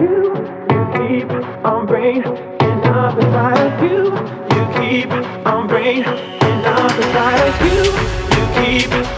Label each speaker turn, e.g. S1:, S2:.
S1: you. You keep on praying, and I'm of you. You keep on praying, and I'm of you. You keep